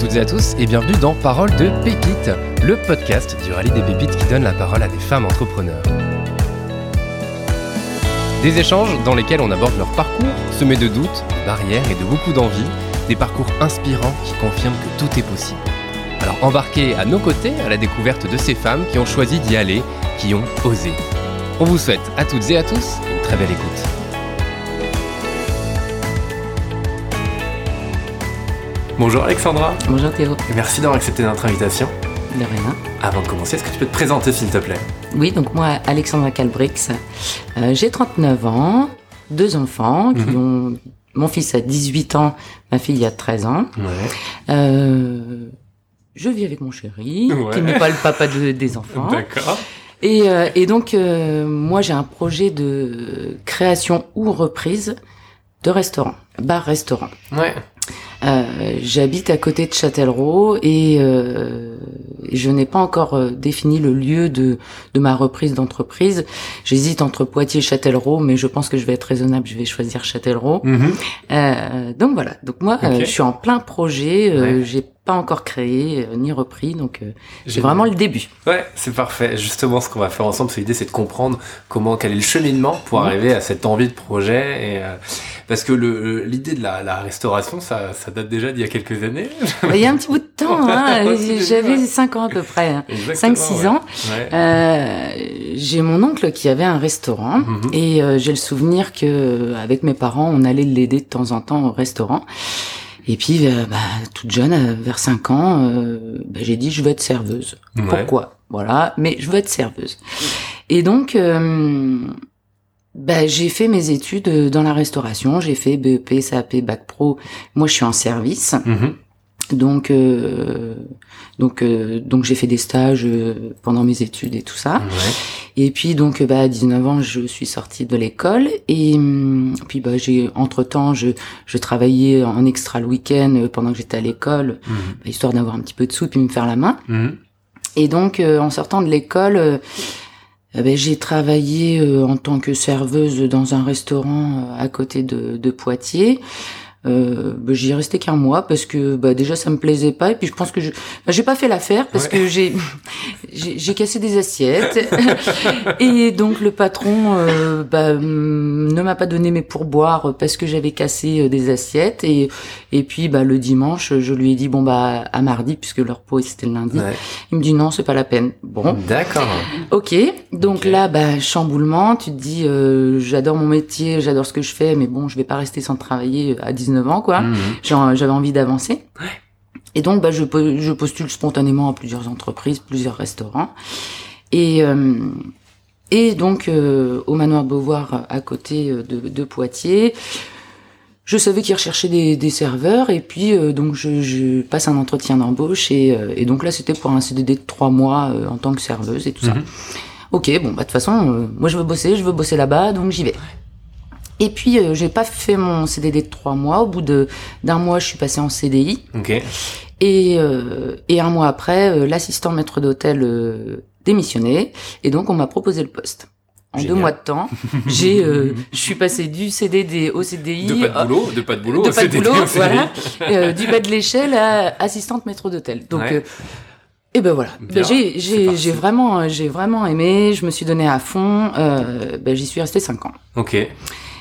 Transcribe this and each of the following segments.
toutes et à tous et bienvenue dans Parole de Pépites, le podcast du rallye des pépites qui donne la parole à des femmes entrepreneurs. Des échanges dans lesquels on aborde leur parcours, semé de doutes, de barrières et de beaucoup d'envie, des parcours inspirants qui confirment que tout est possible. Alors embarquez à nos côtés à la découverte de ces femmes qui ont choisi d'y aller, qui ont osé. On vous souhaite à toutes et à tous une très belle écoute. Bonjour Alexandra. Bonjour Théo. Merci d'avoir accepté notre invitation. De rien. Avant de commencer, est-ce que tu peux te présenter s'il te plaît? Oui, donc moi, Alexandra Calbrix, euh, j'ai 39 ans, deux enfants qui Mhm. ont... Mon fils a 18 ans, ma fille a 13 ans. Ouais. Euh, je vis avec mon chéri, Ouais. qui n'est pas le papa de- des enfants. D'accord. Et, euh, et donc, euh, moi, j'ai un projet de création ou reprise de restaurant, bar-restaurant. Ouais. Euh, J'habite à côté de Châtellerault et euh, je n'ai pas encore euh, défini le lieu de, de ma reprise d'entreprise. J'hésite entre Poitiers et Châtellerault, mais je pense que je vais être raisonnable, je vais choisir Châtellerault. Mhm. Euh, donc voilà, donc moi euh, je suis en plein projet, euh, Ouais. j'ai pas encore créé euh, ni repris, donc euh, c'est vraiment le début. Ouais, c'est parfait. Justement, ce qu'on va faire ensemble, c'est l'idée, c'est de comprendre comment, quel est le cheminement pour Mhm. arriver à cette envie de projet. Et, euh, parce que l'idée de la, la restauration, ça, ça date déjà d'il y a quelques années. Il y a un petit bout de temps, hein, j'avais vrai. 5 ans à peu près, hein. Exactement, 5-6 ouais. ans. Ouais. Euh, j'ai mon oncle qui avait un restaurant Mhm. et euh, j'ai le souvenir que euh, avec mes parents, on allait l'aider de temps en temps au restaurant. Et puis, euh, bah, toute jeune, euh, vers 5 ans, euh, bah, j'ai dit je veux être serveuse. Ouais. Pourquoi? Voilà, mais je veux être serveuse. Et donc, bah, j'ai fait mes études dans la restauration. J'ai fait BEP, SAP, Bac Pro. Moi, je suis en service. Mhm. Donc, euh, donc, euh, donc j'ai fait des stages euh, pendant mes études et tout ça. Ouais. Et puis donc, bah, à 19 ans, je suis sortie de l'école et hum, puis bah, j'ai entre temps, je, je travaillais en extra le week-end pendant que j'étais à l'école, Mhm. bah, histoire d'avoir un petit peu de sous puis me faire la main. Mhm. Et donc, euh, en sortant de l'école, eh ben, j'ai travaillé euh, en tant que serveuse dans un restaurant euh, à côté de, de Poitiers. Euh, bah, j'y ai resté qu'un mois parce que bah, déjà ça me plaisait pas et puis je pense que je bah, j'ai pas fait l'affaire parce Ouais. que j'ai j'ai cassé des assiettes et donc le patron euh, bah, hum, ne m'a pas donné mes pourboires parce que j'avais cassé euh, des assiettes et et puis bah le dimanche je lui ai dit bon bah à mardi puisque leur pot c'était le lundi Ouais. il me dit non, c'est pas la peine. Bon, D'accord. ok. Donc là, bah chamboulement. Tu te dis, euh, j'adore mon métier, j'adore ce que je fais, mais bon, je vais pas rester sans travailler à 19 ans, quoi. Mhm. J'ai- J'avais envie d'avancer. Et donc, bah je, po- je postule spontanément à plusieurs entreprises, plusieurs restaurants. Et euh, et donc euh, au manoir Beauvoir à côté euh, de, de Poitiers. Je savais qu'ils recherchaient des, des serveurs et puis euh, donc je, je passe un entretien d'embauche et, euh, et donc là c'était pour un CDD de trois mois euh, en tant que serveuse et tout ça. Mhm. Ok, bon bah de toute façon euh, moi je veux bosser, je veux bosser là-bas donc j'y vais. Et puis euh, j'ai pas fait mon CDD de trois mois. Au bout de d'un mois je suis passée en CDI Ok. et euh, et un mois après euh, l'assistant maître d'hôtel euh, démissionné et donc on m'a proposé le poste. En Génial. deux mois de temps, j'ai, euh, je suis passée du CDD au CDI, De pas de boulot, de pas de boulot, de pas de boulot, voilà, euh, du bas de l'échelle à assistante maître d'hôtel. Donc, Ouais. euh, et ben voilà. Ben, j'ai, j'ai vraiment, j'ai vraiment aimé. Je me suis donné à fond. Euh, ben, j'y suis restée cinq ans. Ok.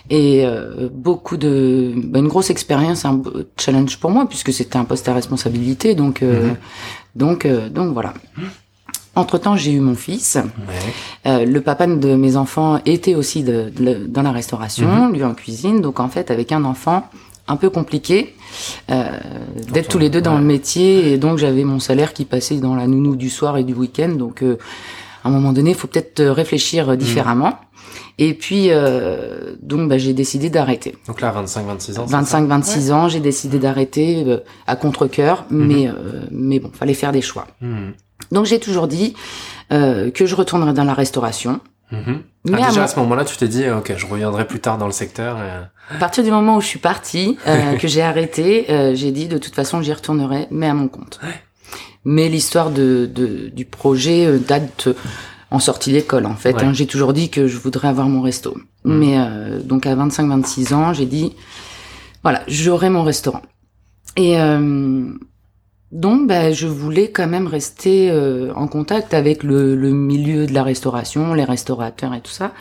Et euh, beaucoup de, ben, une grosse expérience, un challenge pour moi puisque c'était un poste à responsabilité. Donc, euh, Mhm. donc, euh, donc voilà. Entre temps, j'ai eu mon fils. Ouais. Euh, le papa de mes enfants était aussi de, de- dans la restauration, lui en cuisine. Donc en fait, avec un enfant, un peu compliqué euh, d'être tous les deux dans ouais. le métier. Et donc j'avais mon salaire qui passait dans la nounou du soir et du week-end. Donc euh, à un moment donné, il faut peut-être euh, réfléchir euh, différemment. Et puis euh, donc bah, j'ai décidé d'arrêter. Donc là, 25, 26 ans. c'est ça? 25-26 ans, j'ai décidé d'arrêter euh, à contre-cœur, mais euh, mais bon, fallait faire des choix. Mhm. Donc j'ai toujours dit euh, que je retournerais dans la restauration. Mhm. Mais Ah, à déjà mon- à ce moment-là, tu t'es dit, ok, je reviendrai plus tard dans le secteur. et- À partir du moment où je suis partie, euh, que j'ai arrêté, euh, j'ai dit de toute façon j'y retournerai, mais à mon compte. Mais l'histoire de, de- du projet euh, date en sortie d'école en fait. Ouais. hein. J'ai toujours dit que je voudrais avoir mon resto. Mais euh, donc à 25-26 ans, j'ai dit voilà, j'aurai mon restaurant. Et euh, donc, bah, je voulais quand même rester euh, en contact avec le, le, milieu de la restauration, les restaurateurs et tout ça.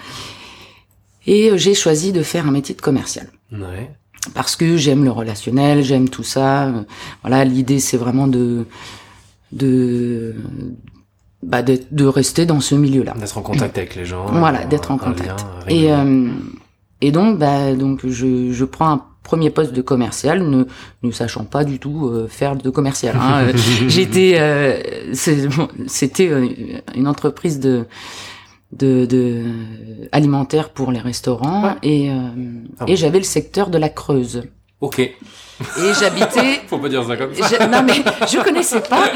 Et euh, j'ai choisi de faire un métier de commercial. Ouais. Parce que j'aime le relationnel, j'aime tout ça. Euh, voilà, l'idée c'est vraiment de de bah, de, de rester dans ce milieu-là. D'être en contact avec les gens. Voilà, d'être en contact. et euh, et donc, bah, donc je, je prends un premier poste de commercial, ne, ne sachant pas du tout euh, faire de commercial. Hein. J'étais, euh, c'était euh, une entreprise de, de, de, alimentaire pour les restaurants et, ah et j'avais le secteur de la Creuse. Ok. Et j'habitais. Faut pas dire ça comme ça. non mais je connaissais pas.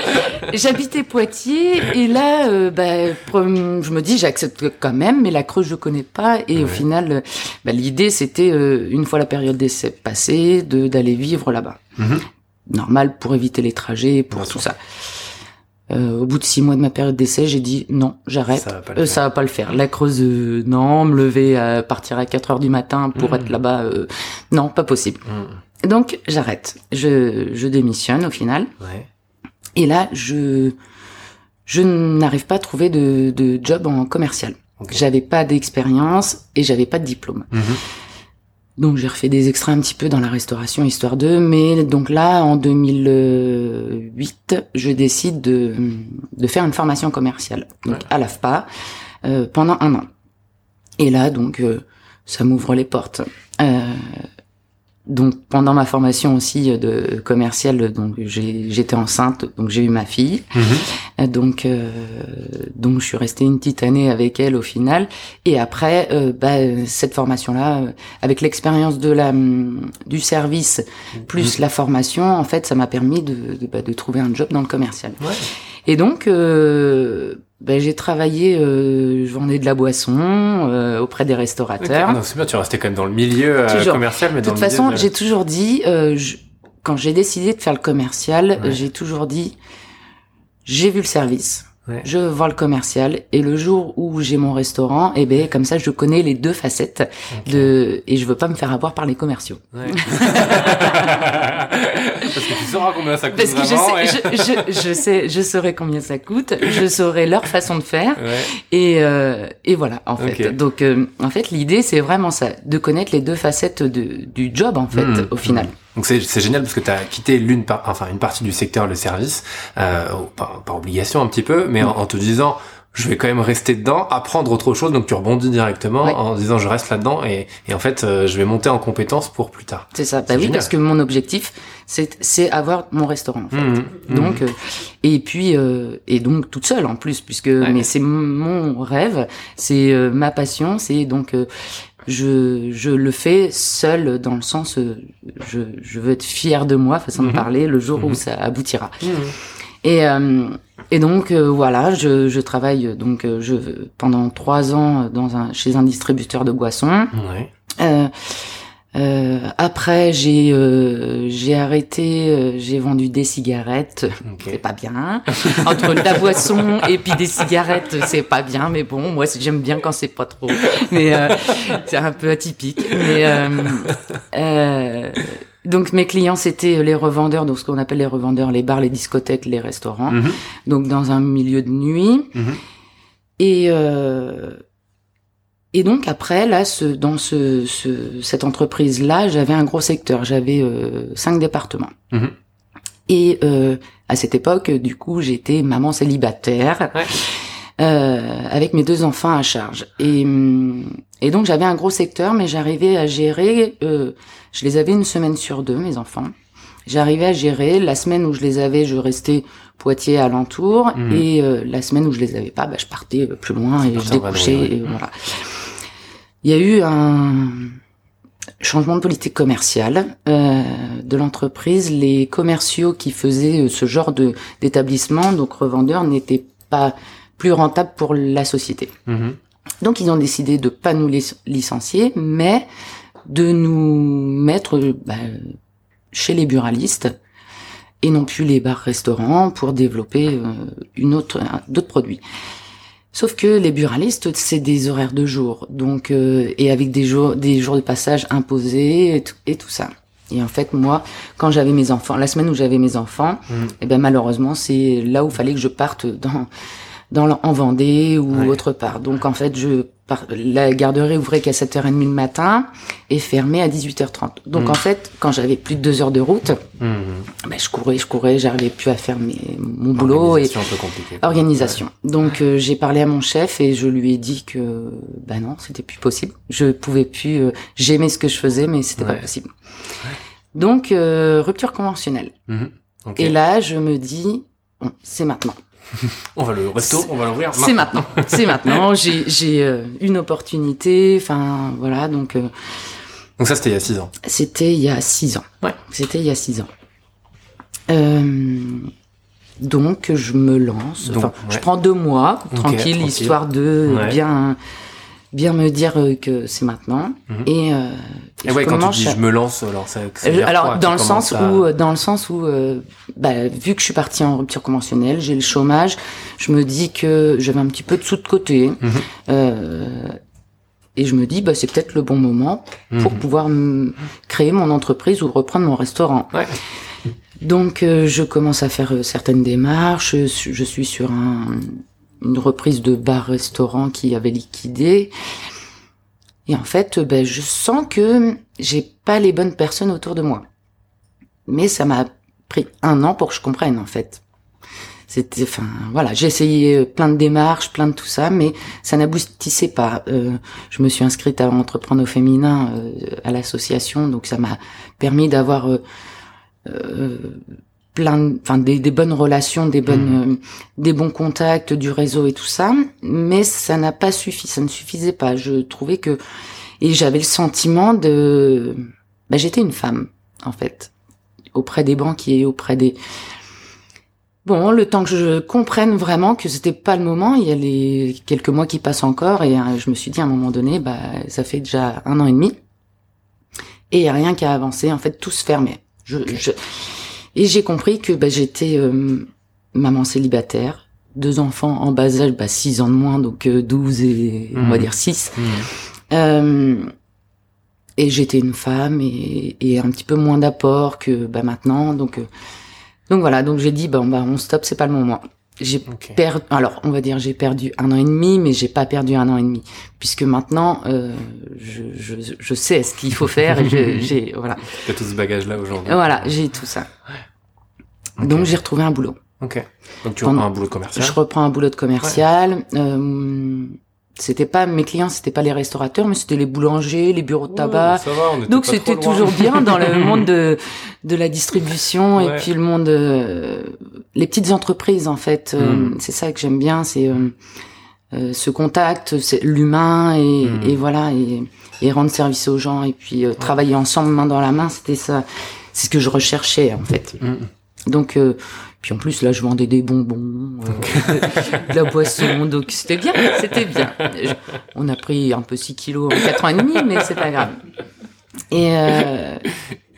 J'habitais Poitiers et là, euh, bah, je me dis j'accepte quand même, mais la Creuse je connais pas et au final, bah, l'idée c'était euh, une fois la période d'essai passée, de d'aller vivre là-bas. Mhm. Normal pour éviter les trajets, pour tout ça. Euh, au bout de six mois de ma période d'essai, j'ai dit non, j'arrête. Ça, va pas, euh, ça va pas le faire. La Creuse, euh, non, me lever à partir à 4 heures du matin pour mhm. être là-bas, non, pas possible. Mhm. Donc j'arrête. Je, je démissionne au final. Ouais. Et là, je je n'arrive pas à trouver de, de job en commercial. J'avais pas d'expérience et j'avais pas de diplôme. Mhm. Donc j'ai refait des extraits un petit peu dans la restauration histoire de, mais donc là en 2008, je décide de, de faire une formation commerciale donc à l'AFPA euh, pendant un an. Et là donc euh, ça m'ouvre les portes. Euh, donc pendant ma formation aussi de commerciale, donc j'étais enceinte, donc j'ai eu ma fille. Mhm. Donc euh, donc je suis restée une petite année avec elle au final. Et après, euh, bah, cette formation-là, euh, avec l'expérience de la du service plus mhm. la formation, en fait, ça m'a permis de de, bah, de, trouver un job dans le commercial. Ouais. Et donc euh, ben, j'ai travaillé, euh, je vendais de la boisson euh, auprès des restaurateurs. Okay. c'est bien, tu restais quand même dans le milieu euh, commercial, mais de toute façon, j'ai toujours dit, euh, je, quand j'ai décidé de faire le commercial, j'ai toujours dit, j'ai vu le service. Je vends le commercial et le jour où j'ai mon restaurant, et eh ben comme ça je connais les deux facettes de et je veux pas me faire avoir par les commerciaux. Ouais. Parce que tu sauras combien ça coûte. Parce que je, sais, je, je, je, sais, je saurai combien ça coûte, je saurai leur façon de faire, et, euh, et voilà, en fait. Donc, euh, en fait, l'idée, c'est vraiment ça, de connaître les deux facettes de, du job, en fait, mmh, au final. Donc c'est génial parce que tu as quitté l'une enfin une partie du secteur le service euh, par, par, obligation un petit peu mais en, en te disant je vais quand même rester dedans, apprendre autre chose. Donc tu rebondis directement en disant je reste là-dedans et, et, en fait euh, je vais monter en compétence pour plus tard. C'est ça. Bah oui, parce que mon objectif c'est c'est avoir mon restaurant. En fait. Mmh, mmh. donc euh, et puis euh, et donc toute seule en plus puisque mais c'est mon rêve, c'est ma passion, c'est donc je, je le fais seul dans le sens je, je veux être fier de moi façon de mmh. parler le jour où ça aboutira. Et et donc euh, voilà, je, je, travaille donc euh, je pendant trois ans dans un chez un distributeur de boissons. Ouais. Euh, euh, après, j'ai euh, j'ai arrêté, j'ai vendu des cigarettes. C'est pas bien. Entre la boisson et puis des cigarettes, c'est pas bien. Mais bon, moi j'aime bien quand c'est pas trop. Mais c'est un peu atypique. Mais donc mes clients c'était les revendeurs, donc ce qu'on appelle les revendeurs, les bars, les discothèques, les restaurants. Mhm. Donc dans un milieu de nuit. Mhm. Et euh, et donc après là, ce, dans ce, ce cette entreprise là, j'avais un gros secteur, j'avais euh, cinq départements. Mhm. Et euh, à cette époque, du coup, j'étais maman célibataire. Euh, avec mes deux enfants à charge. Et, et donc j'avais un gros secteur, mais j'arrivais à gérer. Euh, je les avais une semaine sur deux, mes enfants. J'arrivais à gérer. La semaine où je les avais, je restais Poitiers alentour, mmh. et euh, la semaine où je les avais pas, bah, je partais plus loin et je découchais. Et voilà. Il y a eu un changement de politique commerciale euh, de l'entreprise. Les commerciaux qui faisaient ce genre de d'établissement, donc revendeurs, n'étaient pas plus rentable pour la société. Mhm. Donc ils ont décidé de pas nous licencier, mais de nous mettre bah, chez les buralistes et non plus les bars-restaurants pour développer euh, une autre d'autres produits. Sauf que les buralistes, c'est des horaires de jour, donc euh, et avec des jours des jours de passage imposés et tout, ça. Et en fait, moi, quand j'avais mes enfants, la semaine où j'avais mes enfants, Mhm. eh ben malheureusement, c'est là où fallait que je parte dans, dans le- en Vendée ou Ouais. autre part. Donc en fait, je par- la garderie ouvrait qu'à 7h30 le matin et fermait à 18h30. Donc Mhm. en fait, quand j'avais plus de deux heures de route, Mhm. ben, je courais, je courais, j'arrivais plus à faire mes, mon boulot et Organisation un peu compliquée. quoi. organisation. Donc euh, j'ai parlé à mon chef et je lui ai dit que bah non, c'était plus possible. Je pouvais plus. euh, J'aimais ce que je faisais, mais c'était Ouais. pas possible. Donc euh, rupture conventionnelle. Mhm. Ok. Et là, je me dis, bon, c'est maintenant. On va le resto, on va l'ouvrir. C'est maintenant. C'est maintenant. J'ai j'ai euh, une opportunité. Enfin voilà. Donc euh, Donc ça, c'était il y a 6 ans. c'était il y a six ans. Ouais. C'était il y a six ans. Euh, donc je me lance. Donc, Enfin, ouais. je prends deux mois Ok, tranquille, tranquille. histoire de Ouais. bien bien me dire euh, que c'est maintenant. Mhm. Et, euh, Et je ouais, quand tu commence dis à- je me lance, alors ça, ça veut Euh, dire alors quoi? dans le sens à- où euh, dans le sens où euh, bah, vu que je suis partie en rupture conventionnelle, j'ai le chômage, je me dis que j'avais un petit peu de sous de côté. Mhm. Euh, et je me dis bah c'est peut-être le bon moment pour Mhm. pouvoir créer mon entreprise ou reprendre mon restaurant. Ouais. Donc euh, je commence à faire euh, certaines démarches, je suis sur un, une reprise de bar-restaurant qui avait liquidé. Et en fait, euh, ben, je sens que j'ai pas les bonnes personnes autour de moi. Mais ça m'a pris un an pour que je comprenne en fait. C'était, enfin, voilà, j'ai essayé euh, plein de démarches, plein de tout ça, mais ça n'aboutissait pas. Euh, je me suis inscrite à entreprendre au féminin à l'association, donc ça m'a permis d'avoir plein, enfin des, des bonnes relations, des bonnes, euh, des bons contacts, du réseau et tout ça, mais ça n'a pas suffi, ça ne suffisait pas. Je trouvais que et j'avais le sentiment de, bah, j'étais une femme en fait, auprès des banquiers, auprès des Bon, le temps que je comprenne vraiment que c'était pas le moment, il y a les quelques mois qui passent encore et euh, je me suis dit à un moment donné, bah ça fait déjà un an et demi et il y a rien qui a avancé. En fait, tout se fermait. Je, je- et j'ai compris que bah, j'étais euh, maman célibataire, deux enfants en bas âge, bah, 6 ans de moins, donc euh, 12 et on va Mhm. dire 6. Mhm. Euh, et j'étais une femme et, et un petit peu moins d'apport que bah, maintenant. Donc, euh, donc voilà, donc j'ai dit, bon, bah, on stop, c'est pas le moment. J'ai perdu, alors on va dire j'ai perdu un an et demi, mais j'ai pas perdu un an et demi, puisque maintenant euh, je, je, je sais ce qu'il faut faire et j'ai voilà, T'as tout ce bagage-là aujourd'hui. voilà, j'ai tout ça. Ok. Donc j'ai retrouvé un boulot. Ok. Donc tu Pendant- reprends un boulot commercial. Je reprends un boulot de commercial. Euh, c'était pas mes clients, c'était pas les restaurateurs, mais c'était les boulangers, les bureaux de tabac. Ouais, va, on était Donc c'était toujours bien dans le monde de de la distribution Ouais. et puis le monde euh, les petites entreprises en fait. Euh, Mm. c'est ça que j'aime bien, c'est euh, euh, ce contact, c'est l'humain et, Mm. et voilà et, et rendre service aux gens et puis euh, travailler ensemble main dans la main, c'était ça, c'est ce que je recherchais en fait. Mhm. Donc, euh, puis en plus, là, je vendais des bonbons, euh, de la boisson, donc c'était bien, c'était bien. Je- on a pris un peu 6 kilos en 4 ans et demi, mais c'est pas grave. Et, euh,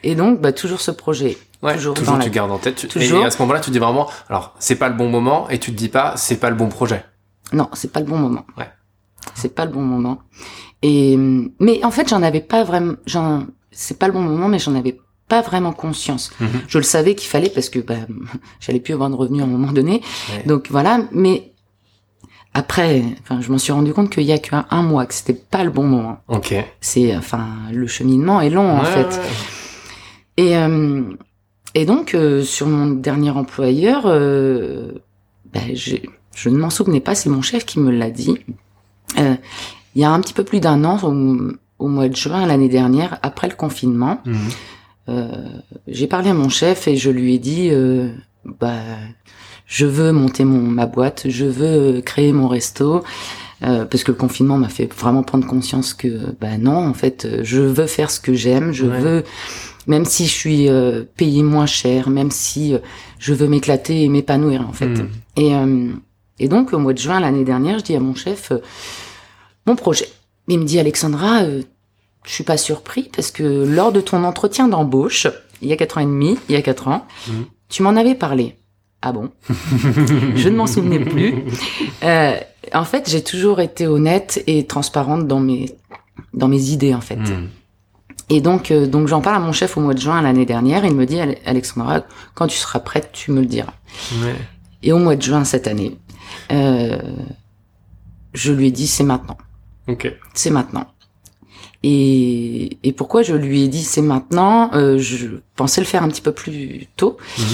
et donc, bah, toujours ce projet. Ouais, Toujours toujours, la- tu gardes en tête. tu- Toujours. Et à ce moment-là, tu dis vraiment, alors, c'est pas le bon moment, et tu te dis pas, c'est pas le bon projet. Non, c'est pas le bon moment. Ouais. C'est pas le bon moment. Et, mais en fait, j'en avais pas vraiment, j'en, c'est pas le bon moment, mais j'en avais pas vraiment conscience. Mhm. Je le savais qu'il fallait parce que, bah, j'allais plus avoir de revenus à un moment donné. Ouais. Donc voilà, mais après, enfin, je m'en suis rendu compte qu'il y a qu'un un mois, que c'était pas le bon moment. Ok. C'est, enfin, le cheminement est long en Ouais, fait. ouais. Et euh, et donc euh, sur mon dernier employeur, euh, ben, j'ai- je ne m'en souvenais pas, c'est mon chef qui me l'a dit. Euh, il y a un petit peu plus d'un an, au, au mois de juin l'année dernière, après le confinement, Mhm. euh, j'ai parlé à mon chef et je lui ai dit, euh, bah, je veux monter mon ma boîte, je veux créer mon resto. euh, parce que le confinement m'a fait vraiment prendre conscience que bah non en fait je veux faire ce que j'aime je Ouais. veux même si je suis euh, payé moins cher même si euh, je veux m'éclater et m'épanouir en fait Mhm. et euh, et donc au mois de juin l'année dernière je dis à mon chef euh, mon projet il me dit Alexandra euh, je suis pas surpris parce que lors de ton entretien d'embauche, il y a quatre ans et demi, il y a quatre ans, Mhm. tu m'en avais parlé. Ah bon? Je ne m'en souvenais plus. Euh, en fait, j'ai toujours été honnête et transparente dans mes dans mes idées en fait. Mhm. Et donc, euh, donc j'en parle à mon chef au mois de juin l'année dernière. Il me dit, Alexandra, quand tu seras prête, tu me le diras. Ouais. Et au mois de juin cette année, euh, je lui ai dit, c'est maintenant. Ok. C'est maintenant. Et, et pourquoi je lui ai dit c'est maintenant euh, Je pensais le faire un petit peu plus tôt. Mhm.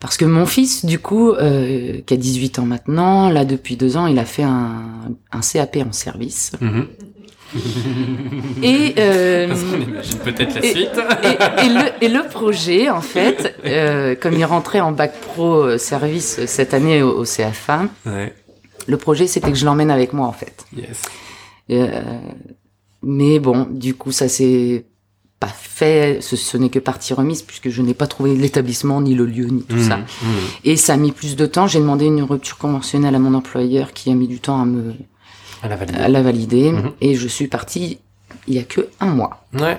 Parce que mon fils, du coup, euh, qui a 18 ans maintenant, là depuis deux ans, il a fait un, un CAP en service. Mhm. et euh, imagine peut-être la suite. Et, et, le, et, le, projet, en fait, euh, comme il rentrait en bac pro euh, service cette année au, au CFA, ouais. le projet c'était que je l'emmène avec moi, en fait. Yes. Euh, mais bon, du coup, ça s'est pas fait, ce, n'est que partie remise puisque je n'ai pas trouvé l'établissement, ni le lieu, ni tout mmh, ça. Mmh. Et ça a mis plus de temps. J'ai demandé une rupture conventionnelle à mon employeur qui a mis du temps à me à la valider. À la valider mmh. Et je suis partie il y a que un mois. Ouais.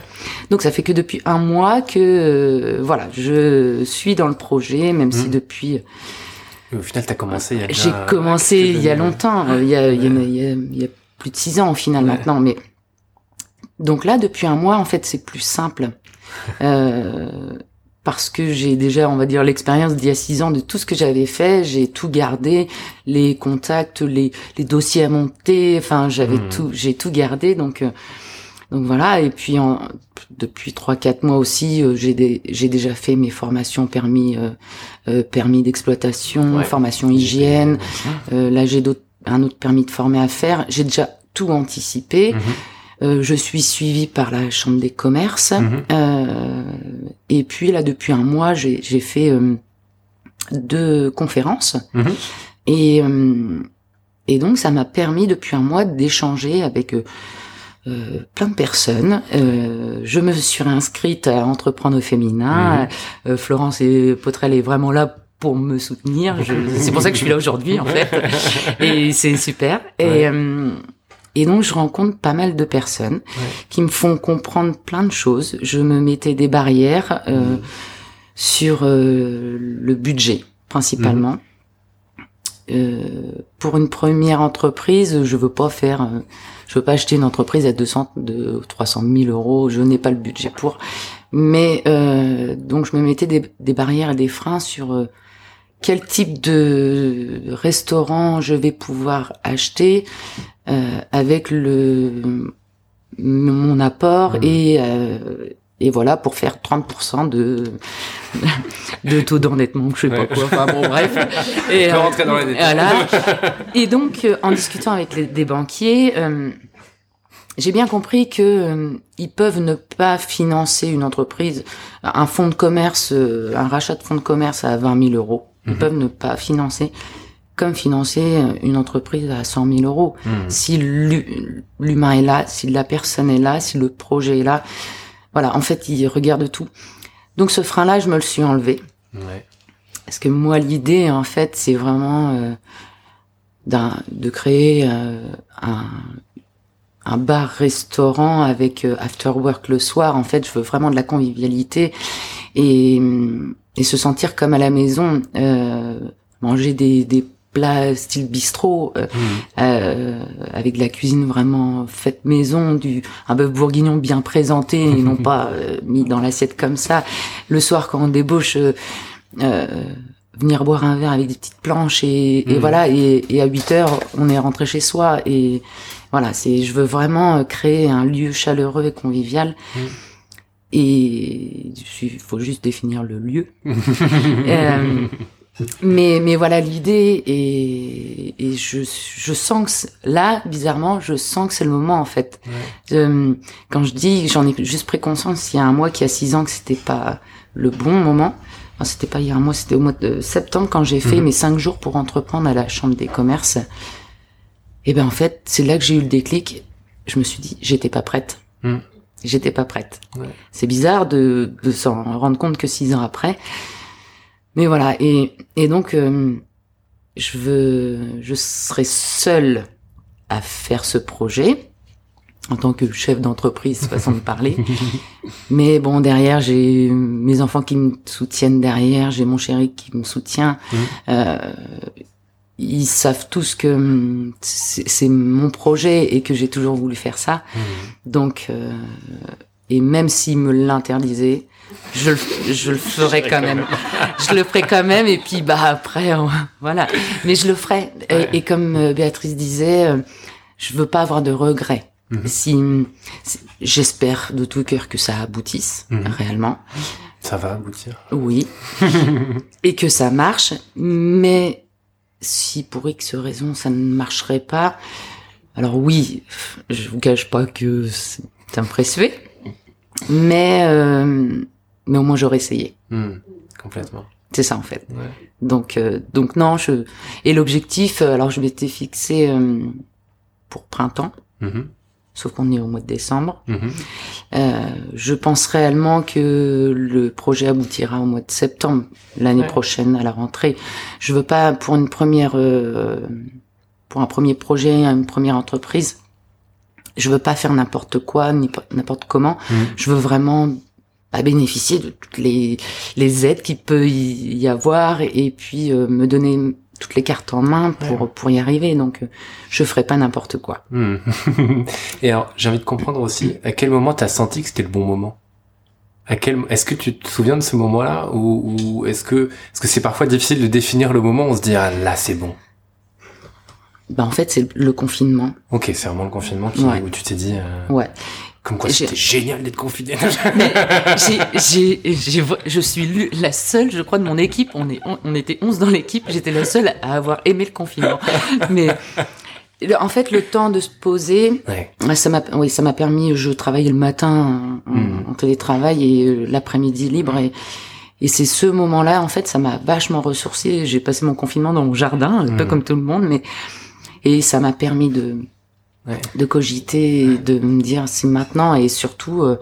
Donc ça fait que depuis un mois que euh, voilà, je suis dans le projet, même si depuis. au final, t'as commencé. J'ai commencé il y a longtemps. Il y a, il, y a, il, y a, il y a plus de six ans au final maintenant, mais donc là, depuis un mois, en fait, c'est plus simple. Euh, parce que j'ai déjà, on va dire, l'expérience d'il y a six ans de tout ce que j'avais fait. J'ai tout gardé, les contacts, les, les dossiers à monter. Enfin, j'avais hmm. tout, j'ai tout gardé. Donc, euh, donc voilà. Et puis, en, depuis trois, quatre mois aussi, euh, j'ai j'ai déjà fait mes formations permis, euh, permis d'exploitation, formation hygiène. là, j'ai d'autres, un autre permis de former à faire. J'ai déjà tout anticipé. Mhm. Euh, je suis suivie par la Chambre des commerces. Mhm. Euh, et puis là, depuis un mois, j'ai fait euh, deux conférences. Mhm. Et, et donc, ça m'a permis depuis un mois d'échanger avec plein de personnes. je me suis inscrite à Entreprendre au féminin. Mhm. Florence et Potrel est vraiment là pour me soutenir. C'est pour ça que je suis là aujourd'hui, en fait. Et c'est super. Et, et donc, je rencontre pas mal de personnes qui me font comprendre plein de choses. Je me mettais des barrières euh, mmh. sur euh, le budget, principalement. Mmh. Euh, pour une première entreprise, je veux pas faire, euh, je veux pas acheter une entreprise à 200, de 300 000 euros. Je n'ai pas le budget pour. Mais euh, donc, je me mettais des, des, barrières et des freins sur quel type de restaurant je vais pouvoir acheter, euh, avec le mon apport mmh. et euh, et voilà pour faire 30% de de taux d'endettement je sais pas quoi enfin bon bref et euh, rentrer dans les détails. Voilà. et donc euh, en discutant avec les, des banquiers euh, j'ai bien compris que ils peuvent ne pas financer une entreprise, un fonds de commerce, un rachat de fonds de commerce à 20 000 euros. Ils mmh. peuvent ne pas financer comme financer une entreprise à 100 000 euros. Hmm. Si l'humain est là, si la personne est là, si le projet est là, voilà, en fait, il regarde tout. Donc ce frein-là, je me le suis enlevé. Ouais. Parce que moi, l'idée, en fait, c'est vraiment euh, de créer euh, un, un bar-restaurant avec euh, after work le soir. En fait, je veux vraiment de la convivialité et, et se sentir comme à la maison. Euh, manger des, des plat style bistrot euh, mmh. euh, avec de la cuisine vraiment faite maison du un bœuf bourguignon bien présenté et non pas euh, mis dans l'assiette comme ça le soir quand on débauche venir boire un verre avec des petites planches et, et mmh. voilà et, et, à 8 heures on est rentré chez soi et voilà c'est je veux vraiment créer un lieu chaleureux et convivial mmh. et il faut juste définir le lieu mais mais voilà l'idée et, et je, je sens que là bizarrement je sens que c'est le moment en fait. Euh, quand je dis j'en ai juste pris conscience il y a un mois qui a six ans que c'était pas le bon moment. Enfin, c'était pas il y a un mois c'était au mois de septembre quand j'ai fait mhm. mes cinq jours pour entreprendre à la chambre des commerces. Et ben en fait c'est là que j'ai eu le déclic. Je me suis dit j'étais pas prête. Mhm. j'étais pas prête. C'est bizarre de, de s'en rendre compte que six ans après mais voilà, et, et donc, euh, je veux, je serai seule à faire ce projet en tant que chef d'entreprise, façon de parler. Mais bon, derrière, j'ai mes enfants qui me soutiennent derrière, j'ai mon chéri qui me soutient. Mmh. Euh, ils savent tous que c'est mon projet et que j'ai toujours voulu faire ça. Mmh. Donc, euh, Et même s'il me l'interdisait, je, le- je le ferais quand même. Je le ferais quand même. Et puis, bah, après, on- voilà. Mais je le ferais. Et- Ouais. Et, comme euh, Béatrice disait, euh, je veux pas avoir de regrets. Mhm. Si, si- j'espère de tout cœur que ça aboutisse, Mhm. réellement. Ça va aboutir. Oui. et que ça marche. Mais si pour X raison ça ne marcherait pas, alors oui, je vous cache pas que c'est un précieux. Mais, euh, mais au moins j'aurais essayé. Hmm, complètement. C'est ça en fait. Ouais. Donc, euh, donc non, je et l'objectif, euh, alors je m'étais fixé euh, pour printemps, Mhm, sauf qu'on est au mois de décembre. mhm. Euh, je pense réellement que le projet aboutira au mois de septembre l'année Ouais. prochaine à la rentrée. Je veux pas pour une première, euh, pour un premier projet, une première entreprise. Je veux pas faire n'importe quoi, n'importe comment. Mhm. Je veux vraiment bah, bénéficier de toutes les, les aides qu'il peut y y avoir et, et puis euh, me donner toutes les cartes en main pour Ouais. pour y arriver. Donc, euh, je ferai pas n'importe quoi. Hmm. Et alors, j'ai envie de comprendre aussi, à quel moment t'as senti que c'était le bon moment? À quel, est-ce que tu te souviens de ce moment-là ou, ou est-ce que, est-ce que c'est parfois difficile de définir le moment où on se dit ah là c'est bon? Bah en fait, c'est le confinement. Ok, c'est vraiment le confinement qui, Ouais. où tu t'es dit euh, Ouais. Comme quoi c'était génial d'être confiné. j'ai, j'ai, j'ai, je suis la seule, je crois, de mon équipe. On est, on, on était 11 dans l'équipe. J'étais la seule à avoir aimé le confinement. Mais en fait, le temps de se poser, ouais. ça m'a, oui, ça m'a permis. Je travaillais le matin en, en télétravail et euh, l'après-midi libre. Et, et c'est ce moment-là, en fait, ça m'a vachement ressourcé. J'ai passé mon confinement dans mon jardin, un peu Mhm. comme tout le monde, mais et ça m'a permis de Ouais. de cogiter, et de me dire c'est maintenant et surtout euh,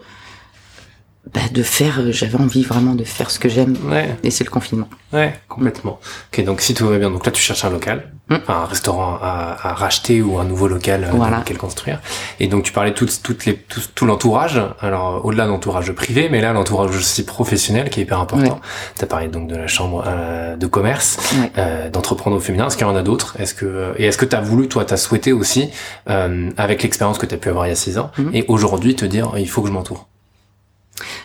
bah, de faire. euh, J'avais envie vraiment de faire ce que j'aime Ouais. et c'est le confinement. Ouais, complètement. Ok, donc si tout va bien, donc là tu cherches un local, Mm. enfin un restaurant à, à racheter ou un nouveau local euh, dans Voilà. lequel construire. Et donc tu parlais tout, toutes les, tout, tout l'entourage, alors euh, au-delà de l'entourage privé, mais là l'entourage aussi professionnel qui est hyper important. Ouais. Tu as parlé donc de la chambre euh, de commerce, Ouais. euh, d'entreprendre au féminin. Est-ce qu'il y en a d'autres? Est-ce que et est-ce que tu as voulu, toi, tu as souhaité aussi, euh, avec l'expérience que tu as pu avoir il y a six ans, Mhm. et aujourd'hui te dire il faut que je m'entoure?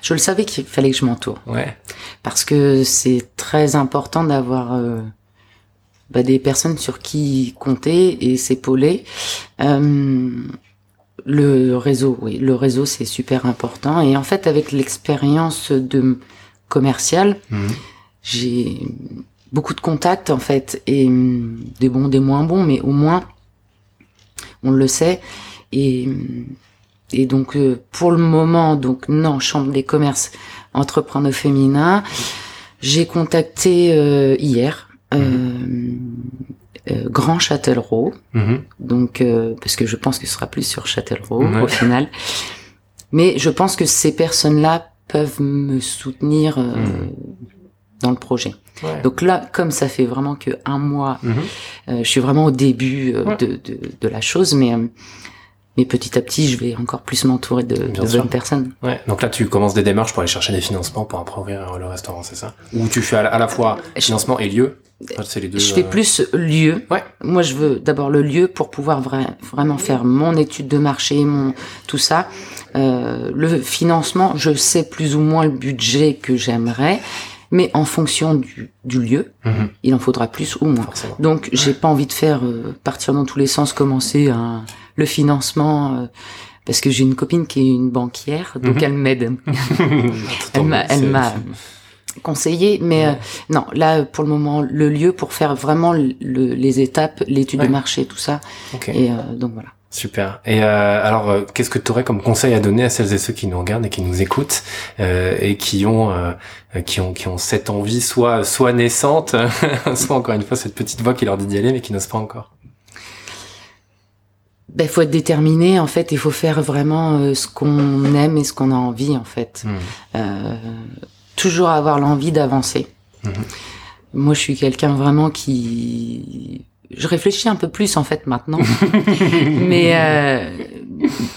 Je le savais qu'il fallait que je m'entoure Ouais. parce que c'est très important d'avoir euh, bah, des personnes sur qui compter et s'épauler. Euh, le réseau, oui, le réseau c'est super important et en fait avec l'expérience de commercial, Mhm. j'ai beaucoup de contacts en fait et hum, des bons des moins bons mais au moins on le sait et hum, et donc euh, pour le moment donc non chambre des commerces entrepreneur féminin j'ai contacté euh, hier euh, euh, Grand Châtellerault Mhm. donc euh, parce que je pense que ce sera plus sur Châtellerault au final mais je pense que ces personnes là peuvent me soutenir euh, Mhm. dans le projet Ouais. donc là, comme ça fait vraiment que un mois, Mhm. euh, je suis vraiment au début Ouais. de, de, de la chose, mais mais petit à petit, je vais encore plus m'entourer de, de bonnes personnes. Ouais, donc là tu commences des démarches pour aller chercher des financements pour après ouvrir le restaurant, c'est ça? Ou tu fais à la, à la fois Je- financement et lieu? Enfin, C'est les deux. Je fais euh, plus lieu. Ouais. Moi, je veux d'abord le lieu pour pouvoir vra- vraiment faire mon étude de marché, mon tout ça. Euh, le financement, je sais plus ou moins le budget que j'aimerais, mais en fonction du, du lieu, mhm, il en faudra plus ou moins. forcément. Donc j'ai pas envie de faire euh, partir dans tous les sens, commencer un- le financement euh, parce que j'ai une copine qui est une banquière, donc Mhm. elle m'aide. Elle m'a, elle m'a conseillé, mais Ouais. euh, non, là pour le moment le lieu pour faire vraiment le- les étapes, l'étude Ouais. de marché, tout ça. Ok, Et euh, donc voilà. Super. Et euh, alors, euh, qu'est-ce que tu aurais comme conseil à donner à celles et ceux qui nous regardent et qui nous écoutent euh, et qui ont, euh, qui ont, qui ont cette envie, soit, soit naissante, soit encore une fois cette petite voix qui leur dit d'y aller mais qui n'ose pas encore? Ben faut être déterminé en fait, il faut faire vraiment euh, ce qu'on aime et ce qu'on a envie en fait. Mhm. Euh, toujours avoir l'envie d'avancer. Mhm. Moi, je suis quelqu'un vraiment qui, je réfléchis un peu plus en fait maintenant, mais euh,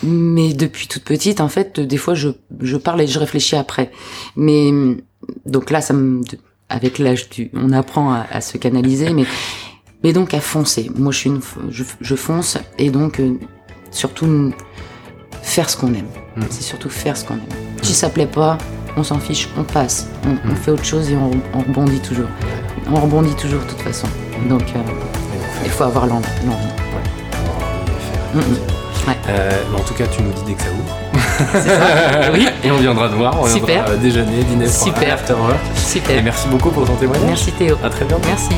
mais depuis toute petite, en fait, des fois, je je parle et je réfléchis après. Mais donc là, ça me, avec l'âge du, on apprend à, à se canaliser, mais mais donc à foncer. Moi, je suis une, je, je fonce et donc euh, surtout faire ce qu'on aime. Mm. C'est surtout faire ce qu'on aime. Si ça plaît pas, on s'en fiche, on passe. On, on Mm. fait autre chose et on, on rebondit toujours. On rebondit toujours de toute façon. Donc euh, il faut avoir l'en- l'envie. faire. Mm, mm. Ouais. Euh, mais en tout cas, tu nous dis dès que ça ouvre. C'est ça. Oui. Et on viendra te voir. On viendra Super. euh, déjeuner, dîner, Super. after work. Et Super. merci beaucoup pour ton témoignage. Merci Théo. À très bientôt. Merci.